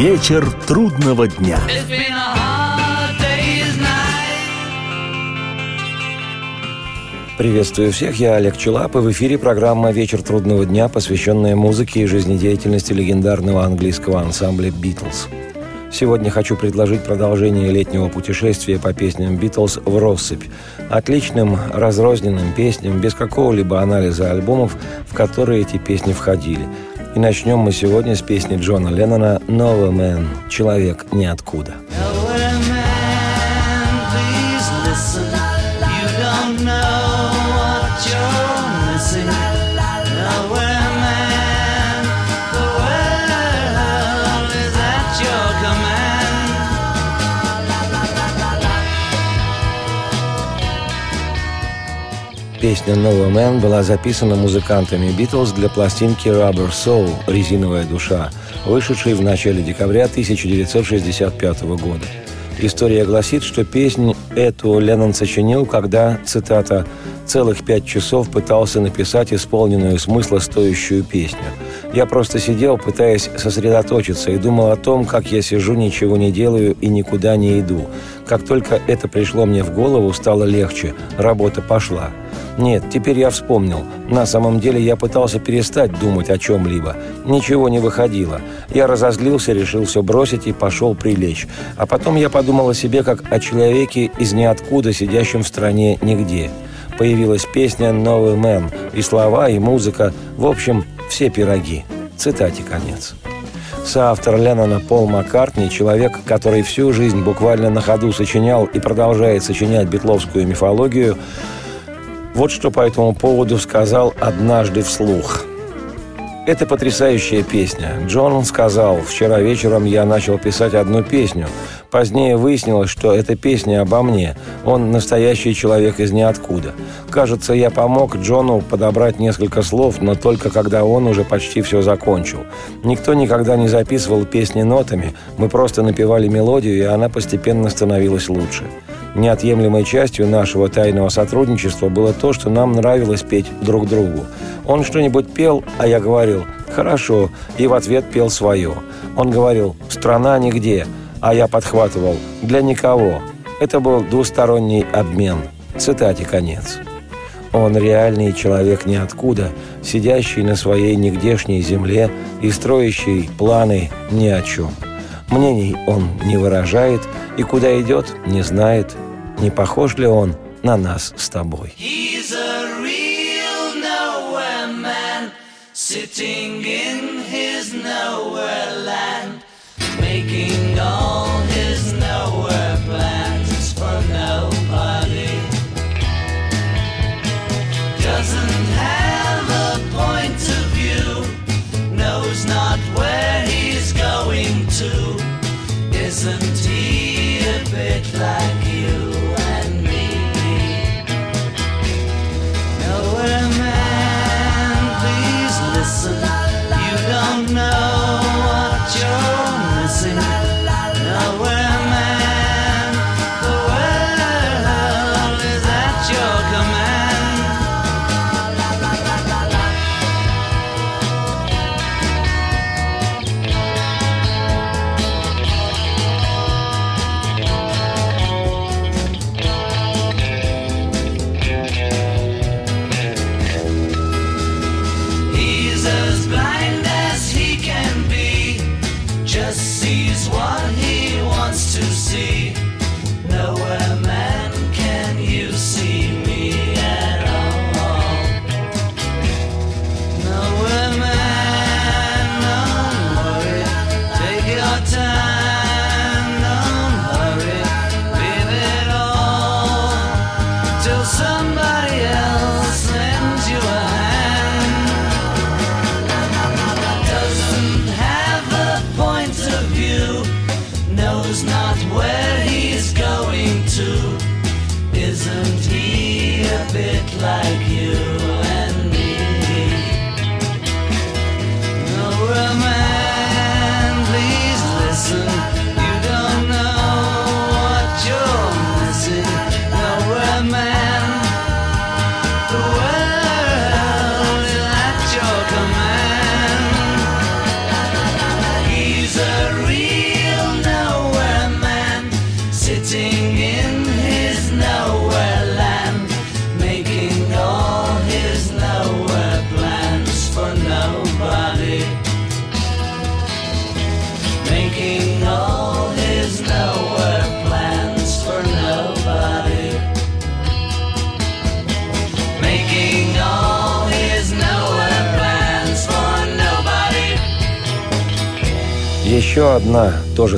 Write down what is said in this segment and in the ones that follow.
Вечер трудного дня. Приветствую всех, я Олег Челап, и в эфире программа «Вечер трудного дня», посвященная музыке и жизнедеятельности легендарного английского ансамбля «Битлз». Сегодня хочу предложить продолжение летнего путешествия по песням «Битлз» в россыпь. Отличным, разрозненным песням, без какого-либо анализа альбомов, в которые эти песни входили. И начнем мы сегодня с песни Джона Леннона «No Man» – «Человек ниоткуда». Песня «No Man» была записана музыкантами «Битлз» для пластинки «Rubber Soul» «Резиновая душа», вышедшей в начале декабря 1965 года. История гласит, что песнь эту Леннон сочинил, когда, цитата, «целых пять часов пытался написать исполненную смысла стоящую песню. Я просто сидел, пытаясь сосредоточиться, и думал о том, как я сижу, ничего не делаю и никуда не иду. Как только это пришло мне в голову, стало легче, работа пошла. Нет, теперь я вспомнил. На самом деле я пытался перестать думать о чем-либо. Ничего не выходило. Я разозлился, решил все бросить и пошел прилечь. А потом я подумал о себе как о человеке из ниоткуда, сидящем в стране нигде. Появилась песня «Новый мэн» и слова, и музыка. В общем, все пироги. Цитате конец. Соавтор Леннона Пол Маккартни, человек, который всю жизнь буквально на ходу сочинял и продолжает сочинять битловскую мифологию, вот что по этому поводу сказал однажды вслух. Это потрясающая песня. Джон сказал, вчера вечером я начал писать одну песню. Позднее выяснилось, что это песня обо мне. Он настоящий человек из ниоткуда. Кажется, я помог Джону подобрать несколько слов, но только когда он уже почти все закончил. Никто никогда не записывал песни нотами. Мы просто напевали мелодию, и она постепенно становилась лучше. Неотъемлемой частью нашего тайного сотрудничества было то, что нам нравилось петь друг другу. Он что-нибудь пел, а я говорил «хорошо», и в ответ пел свое. Он говорил «страна нигде», а я подхватывал «для никого». Это был двусторонний обмен. Цитате конец. Он реальный человек ниоткуда, сидящий на своей нигдешней земле и строящий планы ни о чем. Мнений он не выражает и куда идет, не знает. Не похож ли он на нас с тобой? sitting in his nowhere land,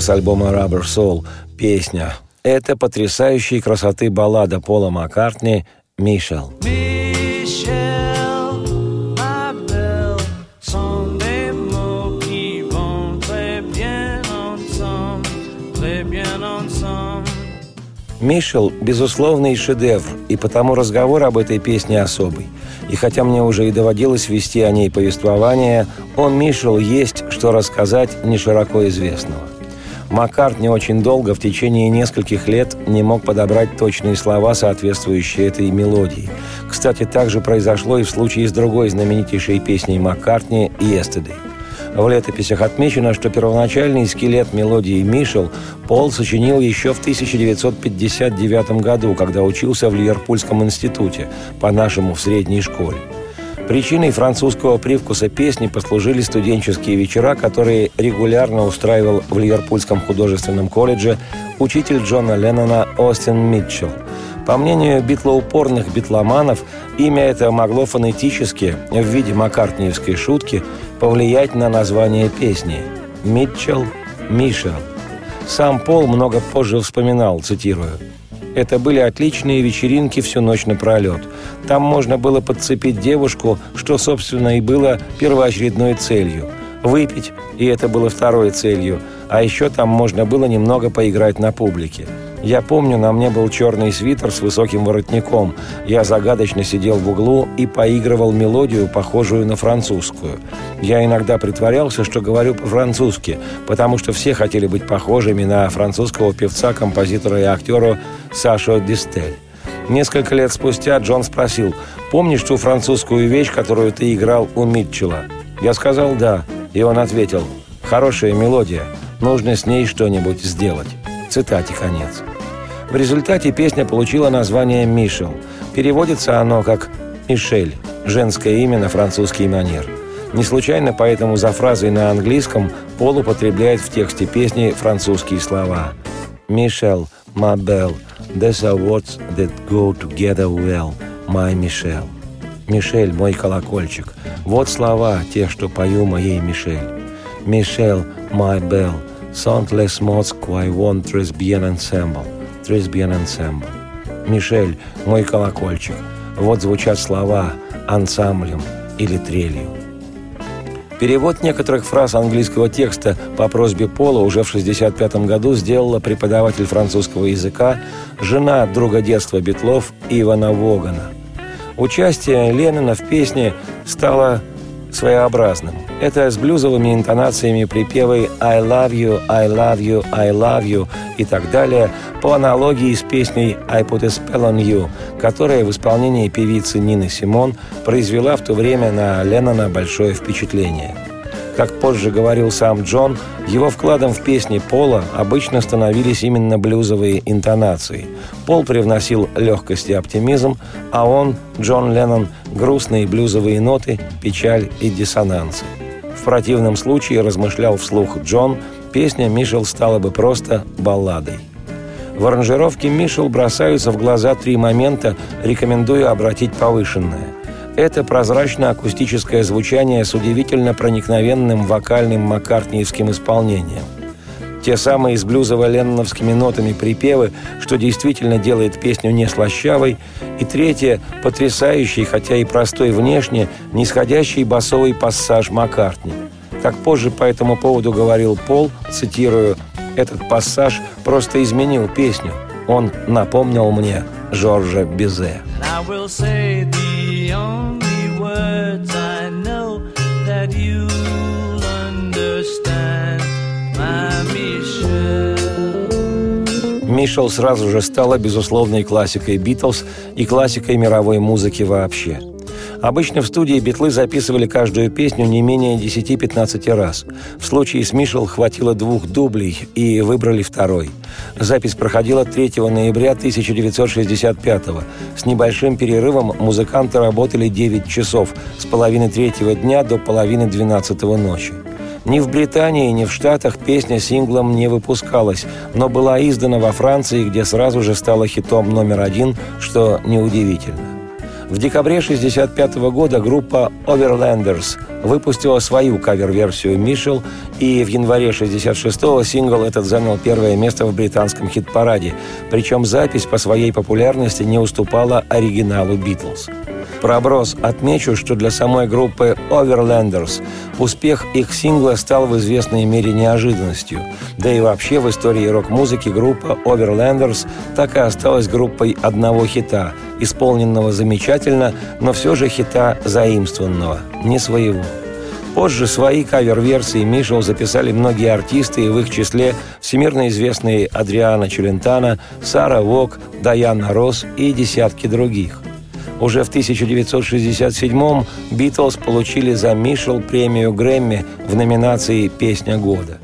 с альбома Rubber Soul, песня. Это потрясающей красоты баллада Пола Маккартни «Мишел». «Мишел» — безусловный шедевр, и потому разговор об этой песне особый. И хотя мне уже и доводилось вести о ней повествование, он, Мишел, есть что рассказать не широко известного. Маккартни очень долго, в течение нескольких лет, не мог подобрать точные слова, соответствующие этой мелодии. Кстати, так же произошло и в случае с другой знаменитейшей песней Маккартни «Yesterday». В летописях отмечено, что первоначальный скелет мелодии «Мишел» Пол сочинил еще в 1959 году, когда учился в Ливерпульском институте, по-нашему в средней школе. Причиной французского привкуса песни послужили студенческие вечера, которые регулярно устраивал в Ливерпульском художественном колледже учитель Джона Леннона Остин Митчелл. По мнению битлоупорных битломанов, имя это могло фонетически, в виде маккартниевской шутки, повлиять на название песни «Митчелл, Мишел». Сам Пол много позже вспоминал, цитирую, это были отличные вечеринки всю ночь напролет. Там можно было подцепить девушку, что, собственно, и было первоочередной целью. Выпить, и это было второй целью. А еще там можно было немного поиграть на публике. Я помню, на мне был черный свитер с высоким воротником. Я загадочно сидел в углу и поигрывал мелодию, похожую на французскую. Я иногда притворялся, что говорю по-французски, потому что все хотели быть похожими на французского певца, композитора и актера Сашо Дистель. Несколько лет спустя Джон спросил, «Помнишь ту французскую вещь, которую ты играл у Митчелла?» Я сказал «да», и он ответил, «Хорошая мелодия, нужно с ней что-нибудь сделать». Цитате конец. В результате песня получила название «Мишел». Переводится оно как «Мишель» – женское имя на французский манер. Не случайно поэтому за фразой на английском Пол употребляет в тексте песни французские слова. «Мишел, my belle, these are words that go together well, my Michelle». «Мишель, мой колокольчик». Вот слова, те, что пою моей Мишель. «Мишель, my belle, sont les mots qui vont très bien ensemble». Bien ensemble. «Мишель, мой колокольчик». Вот звучат слова ансамблем или трелью. Перевод некоторых фраз английского текста по просьбе Пола уже в 1965 году сделала преподаватель французского языка, жена друга детства Бетлов Ивана Вогана. Участие Леннона в песне стало своеобразным. Это с блюзовыми интонациями припевы «I love you, I love you, I love you» и так далее, по аналогии с песней «I put a spell on you», которая в исполнении певицы Нины Симон произвела в то время на Леннона большое впечатление. Как позже говорил сам Джон, его вкладом в песни Пола обычно становились именно блюзовые интонации. Пол привносил легкость и оптимизм, а он, Джон Леннон, грустные блюзовые ноты, печаль и диссонансы. В противном случае, размышлял вслух Джон, песня Мишел стала бы просто балладой. В аранжировке Мишел бросаются в глаза три момента, рекомендую обратить повышенное – это прозрачно-акустическое звучание с удивительно проникновенным вокальным маккартниевским исполнением. Те самые с блюзово-ленноновскими нотами припевы, что действительно делает песню не слащавой. И третье – потрясающий, хотя и простой внешне, нисходящий басовый пассаж Маккартни. Как позже по этому поводу говорил Пол, цитирую, «Этот пассаж просто изменил песню. Он напомнил мне Жоржа Бизе». Мишел сразу же стала безусловной классикой Битлз и классикой мировой музыки вообще. Обычно в студии битлы записывали каждую песню не менее 10-15 раз. В случае с Мишел хватило двух дублей и выбрали второй. Запись проходила 3 ноября 1965 -го. С небольшим перерывом музыканты работали 9 часов с половины третьего дня до половины 12 ночи. Ни в Британии, ни в Штатах песня синглом не выпускалась, но была издана во Франции, где сразу же стала хитом номер один, что неудивительно. В декабре 1965 года группа Overlanders выпустила свою кавер-версию «Мишел», и в январе 1966-го сингл этот занял первое место в британском хит-параде, причем запись по своей популярности не уступала оригиналу «Битлз». Проброс отмечу, что для самой группы Overlanders успех их сингла стал в известной мере неожиданностью. Да и вообще в истории рок-музыки группа Overlanders так и осталась группой одного хита, исполненного замечательно, но все же хита заимствованного, не своего. Позже свои кавер-версии Мишел записали многие артисты, и в их числе всемирно известные Адриана Челентано, Сара Вок, Даяна Росс и десятки других – уже в 1967-м «Битлз» получили за Мишел премию Грэмми в номинации «Песня года».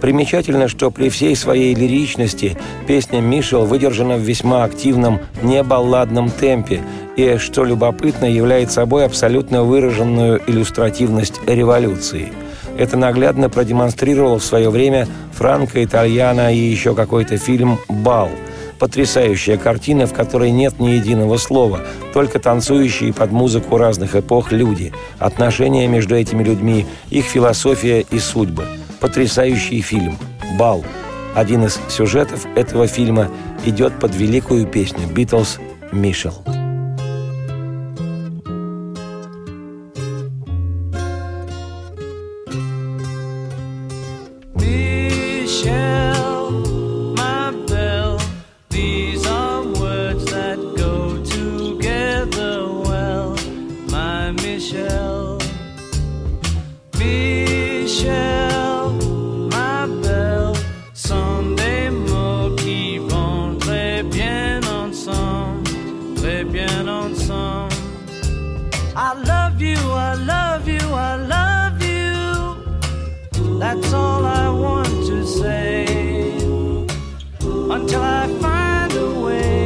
Примечательно, что при всей своей лиричности песня Мишел выдержана в весьма активном, небалладном темпе и, что любопытно, является собой абсолютно выраженную иллюстративность революции. Это наглядно продемонстрировал в свое время Франко Итальяно и еще какой-то фильм «Бал», Потрясающая картина, в которой нет ни единого слова, только танцующие под музыку разных эпох люди, отношения между этими людьми, их философия и судьбы. Потрясающий фильм «Бал». Один из сюжетов этого фильма идет под великую песню «Битлз» I find a way.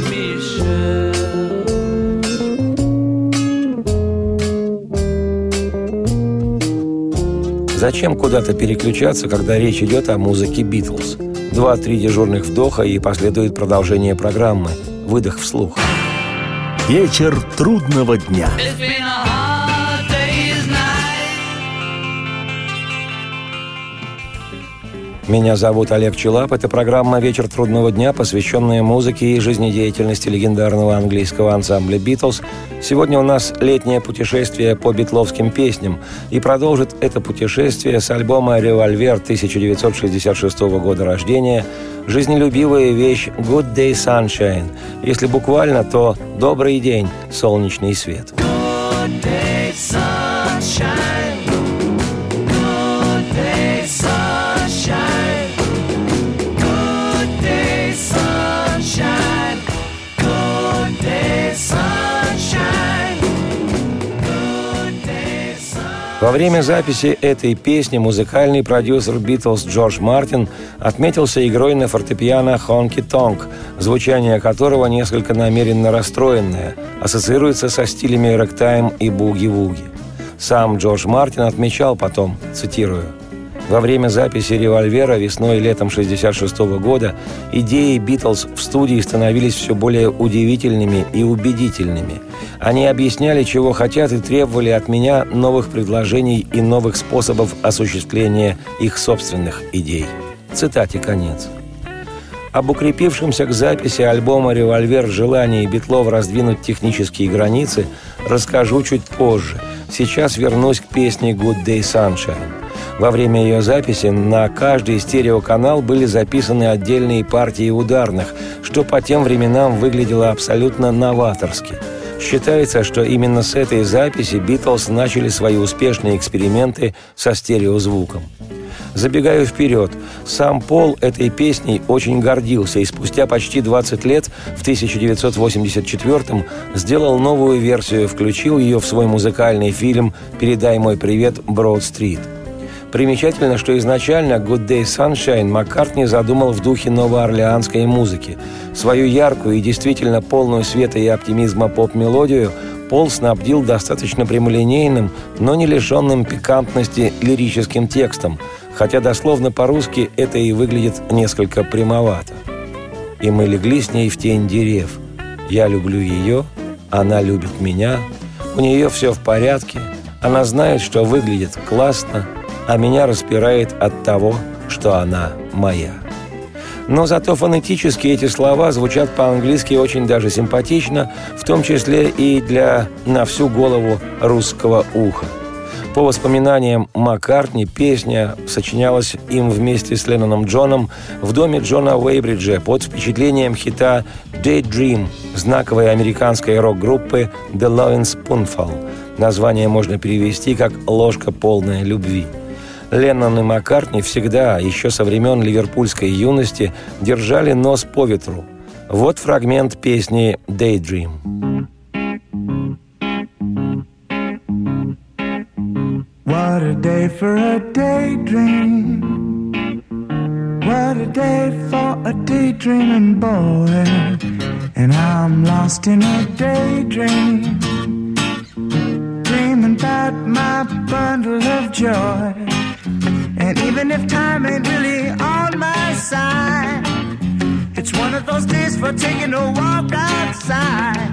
«Мишел». Зачем куда-то переключаться, когда речь идет о музыке Битлз? Два-три дежурных вдоха и последует продолжение программы. Выдох вслух. Вечер трудного дня. Меня зовут Олег Челап. Это программа «Вечер трудного дня», посвященная музыке и жизнедеятельности легендарного английского ансамбля «Битлз». Сегодня у нас летнее путешествие по битловским песням. И продолжит это путешествие с альбома «Револьвер» 1966 года рождения жизнелюбивая вещь «Good Day Sunshine». Если буквально, то «Добрый день, солнечный свет». Good day, sunshine. Во время записи этой песни музыкальный продюсер Битлз Джордж Мартин отметился игрой на фортепиано «Хонки Тонг», звучание которого несколько намеренно расстроенное, ассоциируется со стилями рэктайм и буги-вуги. Сам Джордж Мартин отмечал потом, цитирую, во время записи «Револьвера» весной и летом 1966 года идеи «Битлз» в студии становились все более удивительными и убедительными. Они объясняли, чего хотят, и требовали от меня новых предложений и новых способов осуществления их собственных идей. Цитате конец. Об укрепившемся к записи альбома «Револьвер» желании Битлов раздвинуть технические границы расскажу чуть позже. Сейчас вернусь к песне «Good Day Sunshine». Во время ее записи на каждый стереоканал были записаны отдельные партии ударных, что по тем временам выглядело абсолютно новаторски. Считается, что именно с этой записи Битлз начали свои успешные эксперименты со стереозвуком. Забегаю вперед, сам Пол этой песней очень гордился и спустя почти 20 лет, в 1984 сделал новую версию, включил ее в свой музыкальный фильм «Передай мой привет, Брод-стрит». Примечательно, что изначально «Good Day Sunshine» Маккартни задумал в духе новоорлеанской музыки. Свою яркую и действительно полную света и оптимизма поп-мелодию Пол снабдил достаточно прямолинейным, но не лишенным пикантности лирическим текстом, хотя дословно по-русски это и выглядит несколько прямовато. «И мы легли с ней в тень дерев. Я люблю ее, она любит меня, у нее все в порядке, она знает, что выглядит классно, а меня распирает от того, что она моя». Но зато фонетически эти слова звучат по-английски очень даже симпатично, в том числе и для на всю голову русского уха. По воспоминаниям Маккартни, песня сочинялась им вместе с Ленноном Джоном в доме Джона Уэйбриджа под впечатлением хита «Daydream» знаковой американской рок-группы «The Lovin' Spoonful». Название можно перевести как «ложка полная любви». Леннон и Маккартни всегда, еще со времен ливерпульской юности, держали нос по ветру. Вот фрагмент песни «Daydream». What a day for a daydream. What a day for a daydreaming boy. And I'm lost in a daydream. Dreaming about my bundle of joy. And even if time ain't really on my side, it's one of those days for taking a walk outside.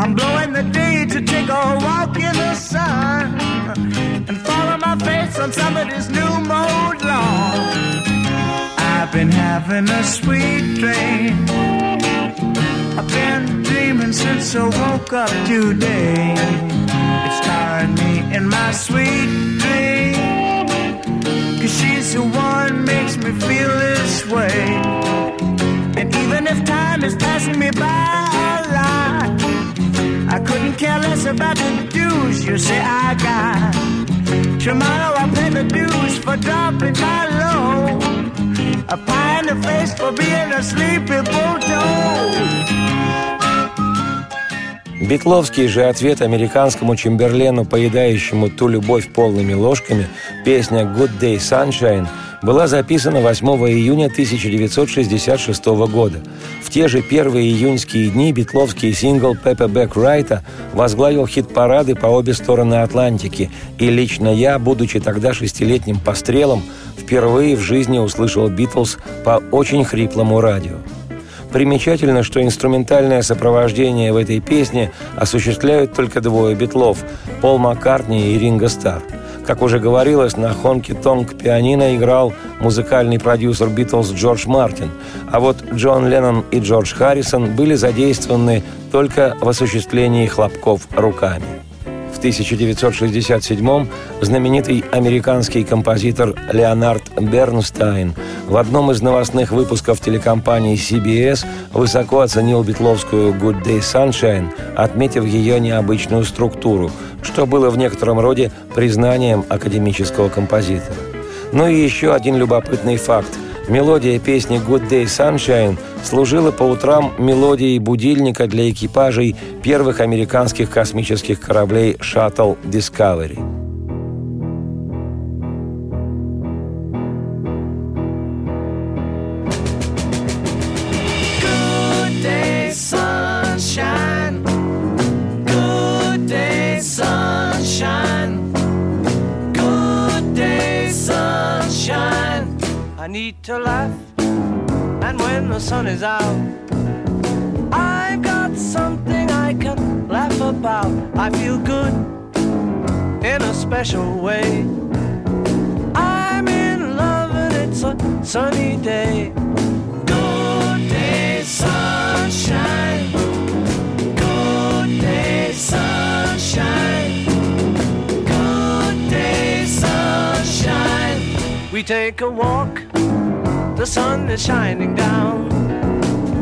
I'm blowing the day to take a walk in the sun and follow my face on somebody's new mode lawn. I've been having a sweet dream. I've been dreaming since I woke up today. It's tiring me in my sweet dream. Cause she's the one makes me feel this way. And even if time is passing me by a lot, I couldn't care less about the dues you say I got. Tomorrow I pay the dues for dropping my low. A pie in the face for being a sleepy bulldog. Битловский же ответ американскому Чемберлену, поедающему ту любовь полными ложками, песня «Good Day Sunshine» была записана 8 июня 1966 года. В те же первые июньские дни битловский сингл Пеппа Бек Райта возглавил хит-парады по обе стороны Атлантики, и лично я, будучи тогда шестилетним пострелом, впервые в жизни услышал «Битлз» по очень хриплому радио. Примечательно, что инструментальное сопровождение в этой песне осуществляют только двое битлов – Пол Маккартни и Ринго Стар. Как уже говорилось, на хонки-тонг пианино играл музыкальный продюсер Битлз Джордж Мартин, а вот Джон Леннон и Джордж Харрисон были задействованы только в осуществлении хлопков руками. В 1967 знаменитый американский композитор Леонард Бернстайн в одном из новостных выпусков телекомпании CBS высоко оценил битловскую «Good Day Sunshine», отметив ее необычную структуру, что было в некотором роде признанием академического композитора. Ну и еще один любопытный факт – Мелодия песни «Good Day Sunshine» служила по утрам мелодией будильника для экипажей первых американских космических кораблей «Шаттл Discovery». Take a walk, the sun is shining down,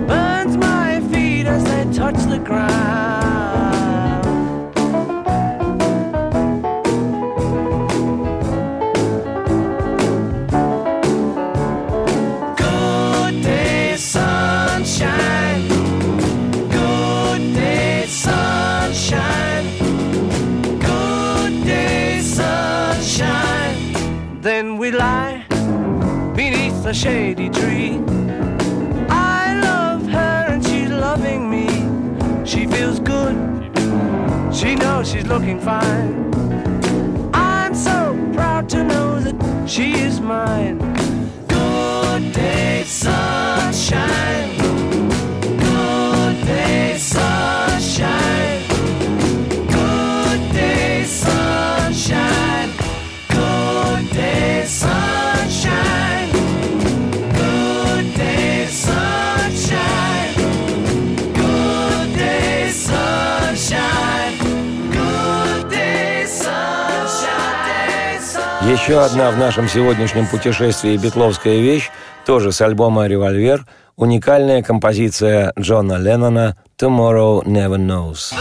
burns my feet as they touch the ground. A shady tree. I love her and she's loving me. She feels good. She knows she's looking fine. I'm so proud to know that she is mine. Еще одна в нашем сегодняшнем путешествии битловская вещь, тоже с альбома «Револьвер», уникальная композиция Джона Леннона «Tomorrow Never Knows».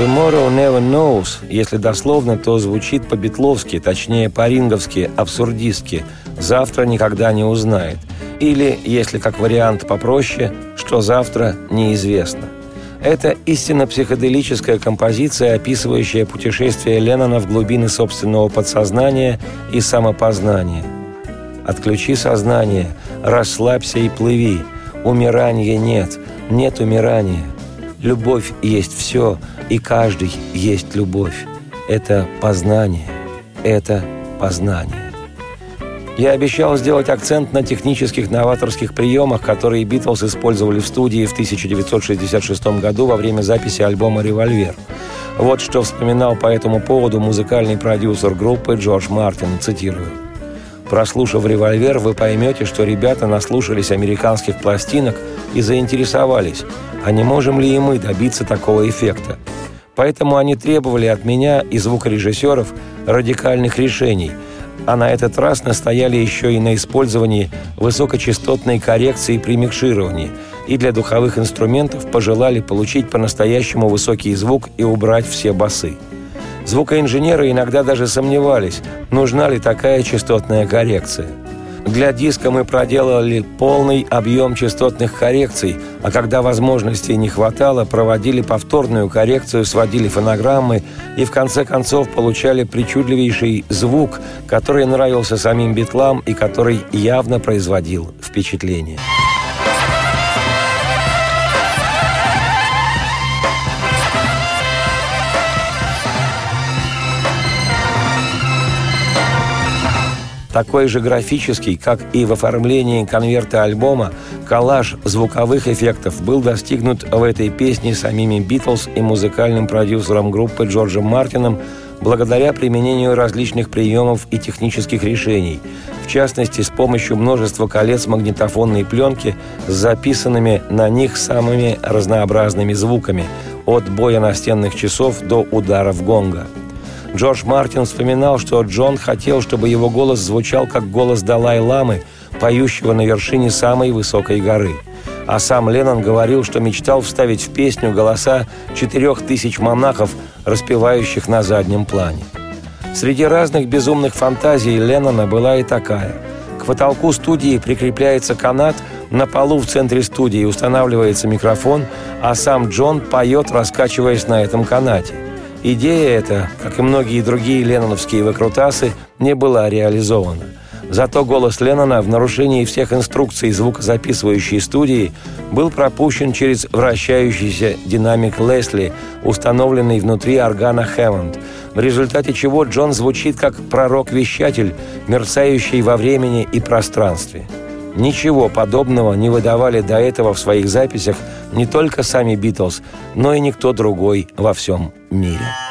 Tomorrow Never Knows, если дословно, то звучит по-битловски, точнее по-ринговски, абсурдистски. Завтра никогда не узнает. Или, если как вариант попроще, что завтра неизвестно. Это истинно психоделическая композиция, описывающая путешествие Леннона в глубины собственного подсознания и самопознания. Отключи сознание, расслабься и плыви. Умирания нет, нет умирания. Любовь есть все, и каждый есть любовь. Это познание, это познание. Я обещал сделать акцент на технических новаторских приемах, которые Битлз использовали в студии в 1966 году во время записи альбома «Револьвер». Вот что вспоминал по этому поводу музыкальный продюсер группы Джордж Мартин, цитирую. Прослушав «Револьвер», вы поймете, что ребята наслушались американских пластинок и заинтересовались, а не можем ли и мы добиться такого эффекта. Поэтому они требовали от меня и звукорежиссеров радикальных решений, а на этот раз настояли еще и на использовании высокочастотной коррекции при микшировании и для духовых инструментов пожелали получить по-настоящему высокий звук и убрать все басы. Звукоинженеры иногда даже сомневались, нужна ли такая частотная коррекция. Для диска мы проделали полный объем частотных коррекций, а когда возможностей не хватало, проводили повторную коррекцию, сводили фонограммы и в конце концов получали причудливейший звук, который нравился самим битлам и который явно производил впечатление. Такой же графический, как и в оформлении конверта альбома, коллаж звуковых эффектов был достигнут в этой песне самими Битлз и музыкальным продюсером группы Джорджем Мартином благодаря применению различных приемов и технических решений, в частности, с помощью множества колец магнитофонной пленки с записанными на них самыми разнообразными звуками, от боя настенных часов до ударов гонга – Джордж Мартин вспоминал, что Джон хотел, чтобы его голос звучал как голос Далай-ламы, поющего на вершине самой высокой горы. А сам Леннон говорил, что мечтал вставить в песню голоса четырех тысяч монахов, распевающих на заднем плане. Среди разных безумных фантазий Леннона была и такая. К потолку студии прикрепляется канат, на полу в центре студии устанавливается микрофон, а сам Джон поет, раскачиваясь на этом канате – Идея эта, как и многие другие ленноновские выкрутасы, не была реализована. Зато голос Леннона в нарушении всех инструкций звукозаписывающей студии был пропущен через вращающийся динамик Лесли, установленный внутри органа Хэммонд, в результате чего Джон звучит как пророк-вещатель, мерцающий во времени и пространстве. Ничего подобного не выдавали до этого в своих записях не только сами Битлз, но и никто другой во всем мире.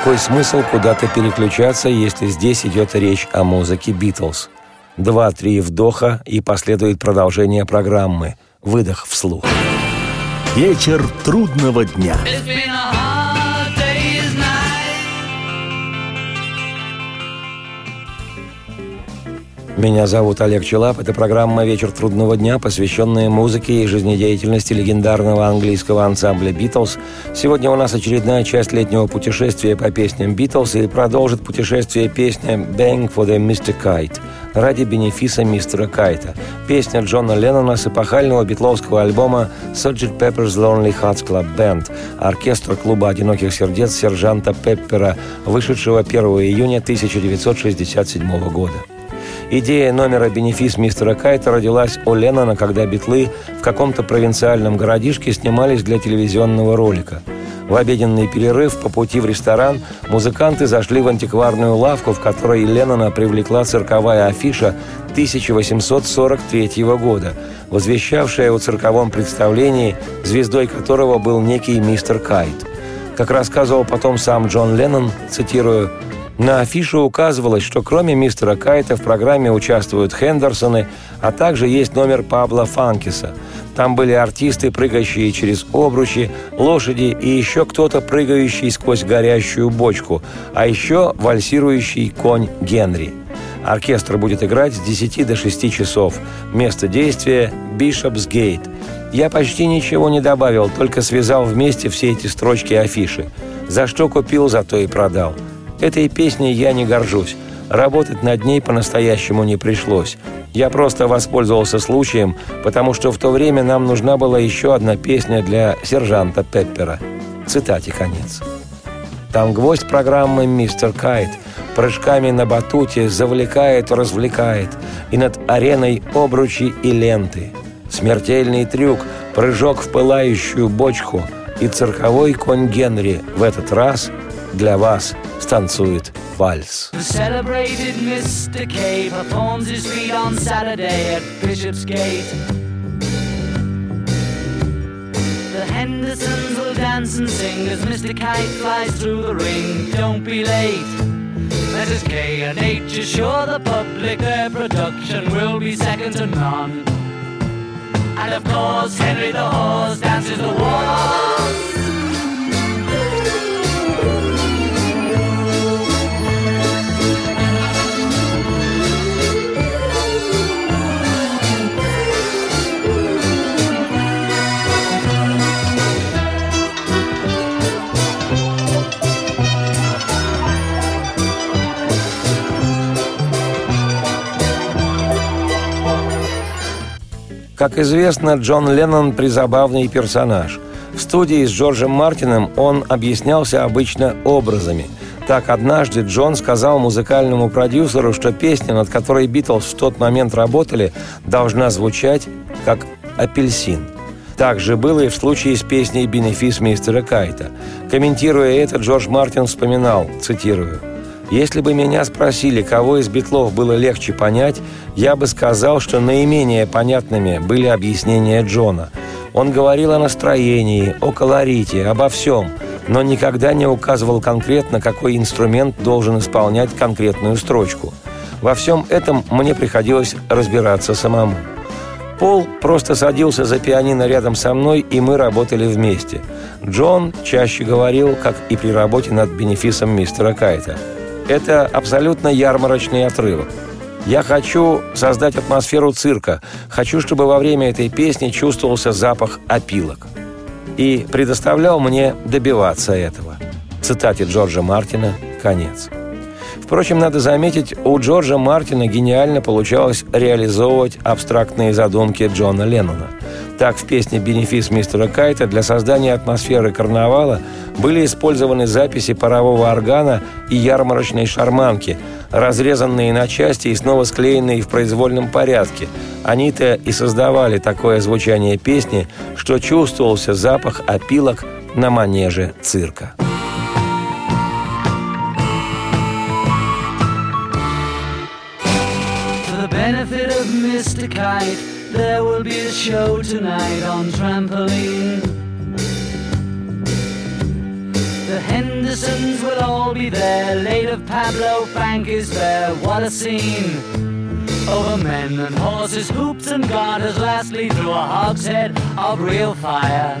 Какой смысл куда-то переключаться, если здесь идет речь о музыке Битлз? Два-три вдоха, и последует продолжение программы. Выдох вслух. Вечер трудного дня. Меня зовут Олег Челап. Это программа «Вечер трудного дня», посвященная музыке и жизнедеятельности легендарного английского ансамбля «Битлз». Сегодня у нас очередная часть летнего путешествия по песням «Битлз» и продолжит путешествие песня «Bang for the Mr. Kite» ради бенефиса мистера Кайта. Песня Джона Леннона с эпохального битловского альбома «Sgt. Pepper's Lonely Hearts Club Band» оркестр клуба «Одиноких сердец» сержанта Пеппера, вышедшего 1 июня 1967 года. Идея номера «Бенефис мистера Кайта» родилась у Леннона, когда битлы в каком-то провинциальном городишке снимались для телевизионного ролика. В обеденный перерыв по пути в ресторан музыканты зашли в антикварную лавку, в которой Леннона привлекла цирковая афиша 1843 года, возвещавшая о цирковом представлении, звездой которого был некий мистер Кайт. Как рассказывал потом сам Джон Леннон, цитирую, на афише указывалось, что кроме мистера Кайта в программе участвуют Хендерсоны, а также есть номер Пабла Фанкиса. Там были артисты, прыгающие через обручи, лошади и еще кто-то, прыгающий сквозь горящую бочку, а еще вальсирующий конь Генри. Оркестр будет играть с 10 до 6 часов. Место действия – Бишопсгейт. Я почти ничего не добавил, только связал вместе все эти строчки афиши. За что купил, зато и продал – Этой песней я не горжусь. Работать над ней по-настоящему не пришлось. Я просто воспользовался случаем, потому что в то время нам нужна была еще одна песня для сержанта Пеппера. Цитате конец. Там гвоздь программы «Мистер Кайт» прыжками на батуте завлекает, развлекает, и над ареной обручи и ленты. Смертельный трюк, прыжок в пылающую бочку и цирковой конь Генри в этот раз для вас станцует вальс. The celebrated Mr. K performs his feat on Saturday at Bishopsgate. The Hendersons will dance and sing as Mr. Kite flies through the ring. Don't be late. Mrs. K and H assure the public their production will be second to none. And of course, Henry the Horse dances the waltz. Как известно, Джон Леннон – призабавный персонаж. В студии с Джорджем Мартином он объяснялся обычно образами. Так однажды Джон сказал музыкальному продюсеру, что песня, над которой Битлз в тот момент работали, должна звучать как «апельсин». Так же было и в случае с песней «Бенефис мистера Кайта». Комментируя это, Джордж Мартин вспоминал, цитирую, если бы меня спросили, кого из битлов было легче понять, я бы сказал, что наименее понятными были объяснения Джона. Он говорил о настроении, о колорите, обо всем, но никогда не указывал конкретно, какой инструмент должен исполнять конкретную строчку. Во всем этом мне приходилось разбираться самому. Пол просто садился за пианино рядом со мной, и мы работали вместе. Джон чаще говорил, как и при работе над бенефисом мистера Кайта – это абсолютно ярмарочный отрывок. Я хочу создать атмосферу цирка. Хочу, чтобы во время этой песни чувствовался запах опилок. И предоставлял мне добиваться этого. Цитате Джорджа Мартина «Конец». Впрочем, надо заметить, у Джорджа Мартина гениально получалось реализовывать абстрактные задумки Джона Леннона – так, в песне «Бенефис мистера Кайта» для создания атмосферы карнавала были использованы записи парового органа и ярмарочной шарманки, разрезанные на части и снова склеенные в произвольном порядке. Они-то и создавали такое звучание песни, что чувствовался запах опилок на манеже цирка. Mr. Kite There will be a show tonight on trampoline. The Hendersons will all be there. Late of Pablo Frank is there. What a scene! Over men and horses, hoops and garters, lastly through a hogshead of real fire.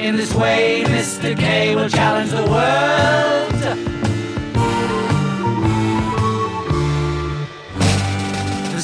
In this way, Mr. K will challenge the world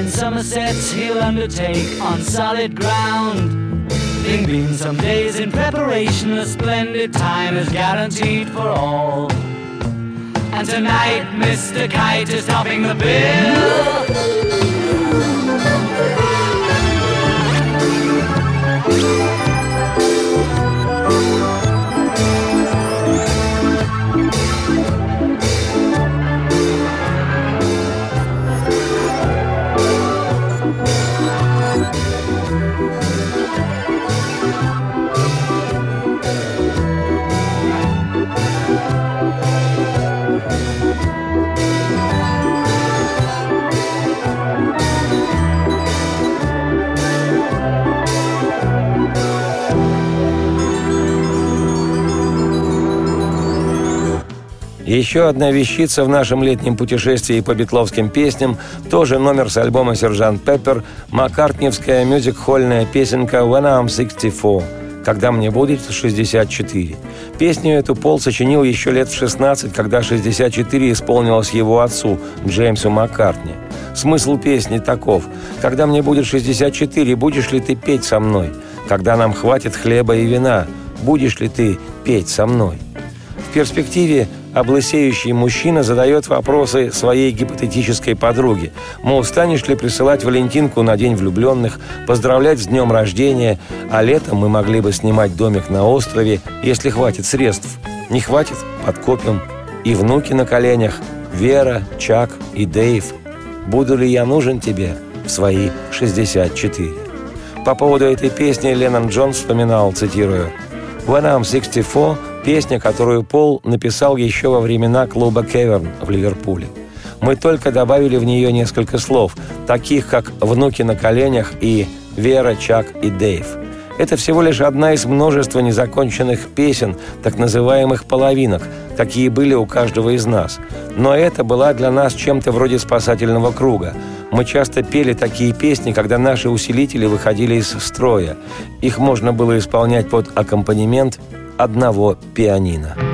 Ten Somersets he'll undertake on solid ground. Being been some days in preparation, a splendid time is guaranteed for all. And tonight, Mr. Kite is topping the bill. Еще одна вещица в нашем летнем путешествии по битловским песням, тоже номер с альбома «Сержант Пеппер», маккартневская мюзик-хольная песенка «When I'm 64», «Когда мне будет 64». Песню эту Пол сочинил еще лет в 16, когда 64 исполнилось его отцу, Джеймсу Маккартни. Смысл песни таков. «Когда мне будет 64, будешь ли ты петь со мной? Когда нам хватит хлеба и вина, будешь ли ты петь со мной?» В перспективе облысеющий мужчина задает вопросы своей гипотетической подруге. Мол, станешь ли присылать Валентинку на День влюбленных, поздравлять с днем рождения, а летом мы могли бы снимать домик на острове, если хватит средств. Не хватит – подкопим. И внуки на коленях – Вера, Чак и Дэйв. Буду ли я нужен тебе в свои 64? По поводу этой песни Леннон Джонс вспоминал, цитирую, «When I'm 64, Песня, которую Пол написал еще во времена клуба «Кеверн» в Ливерпуле. Мы только добавили в нее несколько слов, таких как «внуки на коленях» и «Вера, Чак и Дэйв». Это всего лишь одна из множества незаконченных песен, так называемых половинок, какие были у каждого из нас. Но это была для нас чем-то вроде спасательного круга. Мы часто пели такие песни, когда наши усилители выходили из строя. Их можно было исполнять под аккомпанемент одного пианино.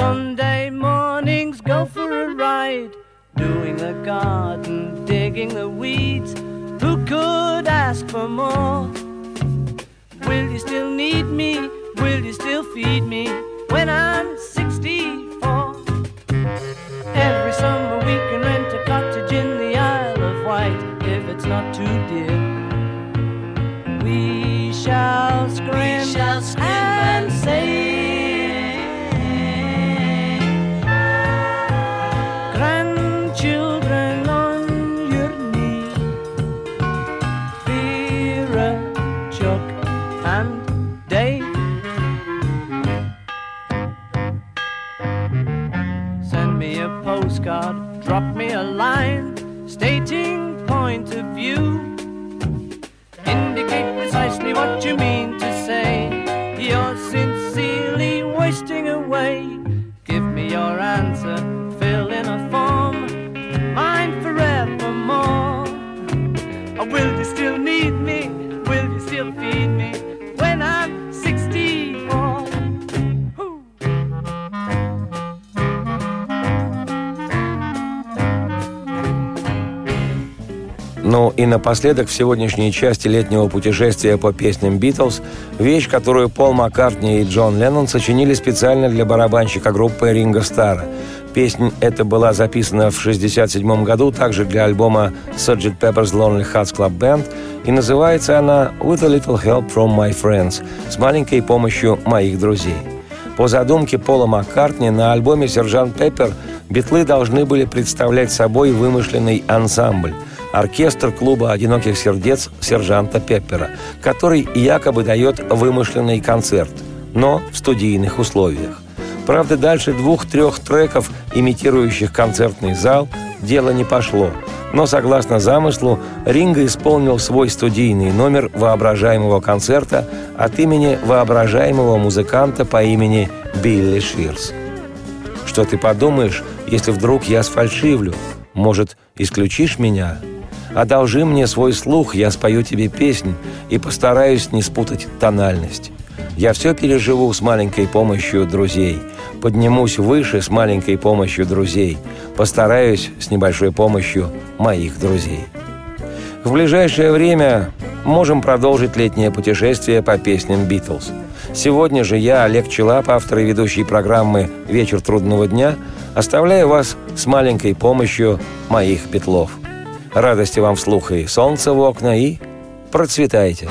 Sunday mornings go for a ride. Doing the garden, digging the weeds. Who could ask for more? Will you still need me? Will you still feed me when I'm what you mean to say. You're sincerely wasting away. Give me your answer, fill in a form, mine forevermore. Or will Ну и напоследок в сегодняшней части летнего путешествия по песням «Битлз» вещь, которую Пол Маккартни и Джон Леннон сочинили специально для барабанщика группы Ринга Стара. Песня эта была записана в 1967 году также для альбома Sgt. Pepper's Lonely Hearts Club Band и называется она «With a little help from my friends» с маленькой помощью моих друзей. По задумке Пола Маккартни на альбоме «Сержант Пеппер» битлы должны были представлять собой вымышленный ансамбль – оркестр клуба «Одиноких сердец» сержанта Пеппера, который якобы дает вымышленный концерт, но в студийных условиях. Правда, дальше двух-трех треков, имитирующих концертный зал, дело не пошло. Но, согласно замыслу, Ринго исполнил свой студийный номер воображаемого концерта от имени воображаемого музыканта по имени Билли Ширс. Что ты подумаешь, если вдруг я сфальшивлю? Может, исключишь меня? Одолжи мне свой слух, я спою тебе песнь и постараюсь не спутать тональность. Я все переживу с маленькой помощью друзей. Поднимусь выше с маленькой помощью друзей. Постараюсь с небольшой помощью моих друзей. В ближайшее время можем продолжить летнее путешествие по песням «Битлз». Сегодня же я, Олег Челап, автор и ведущий программы «Вечер трудного дня», оставляю вас с маленькой помощью моих петлов. Радости вам вслух и солнце в окна, и процветайте.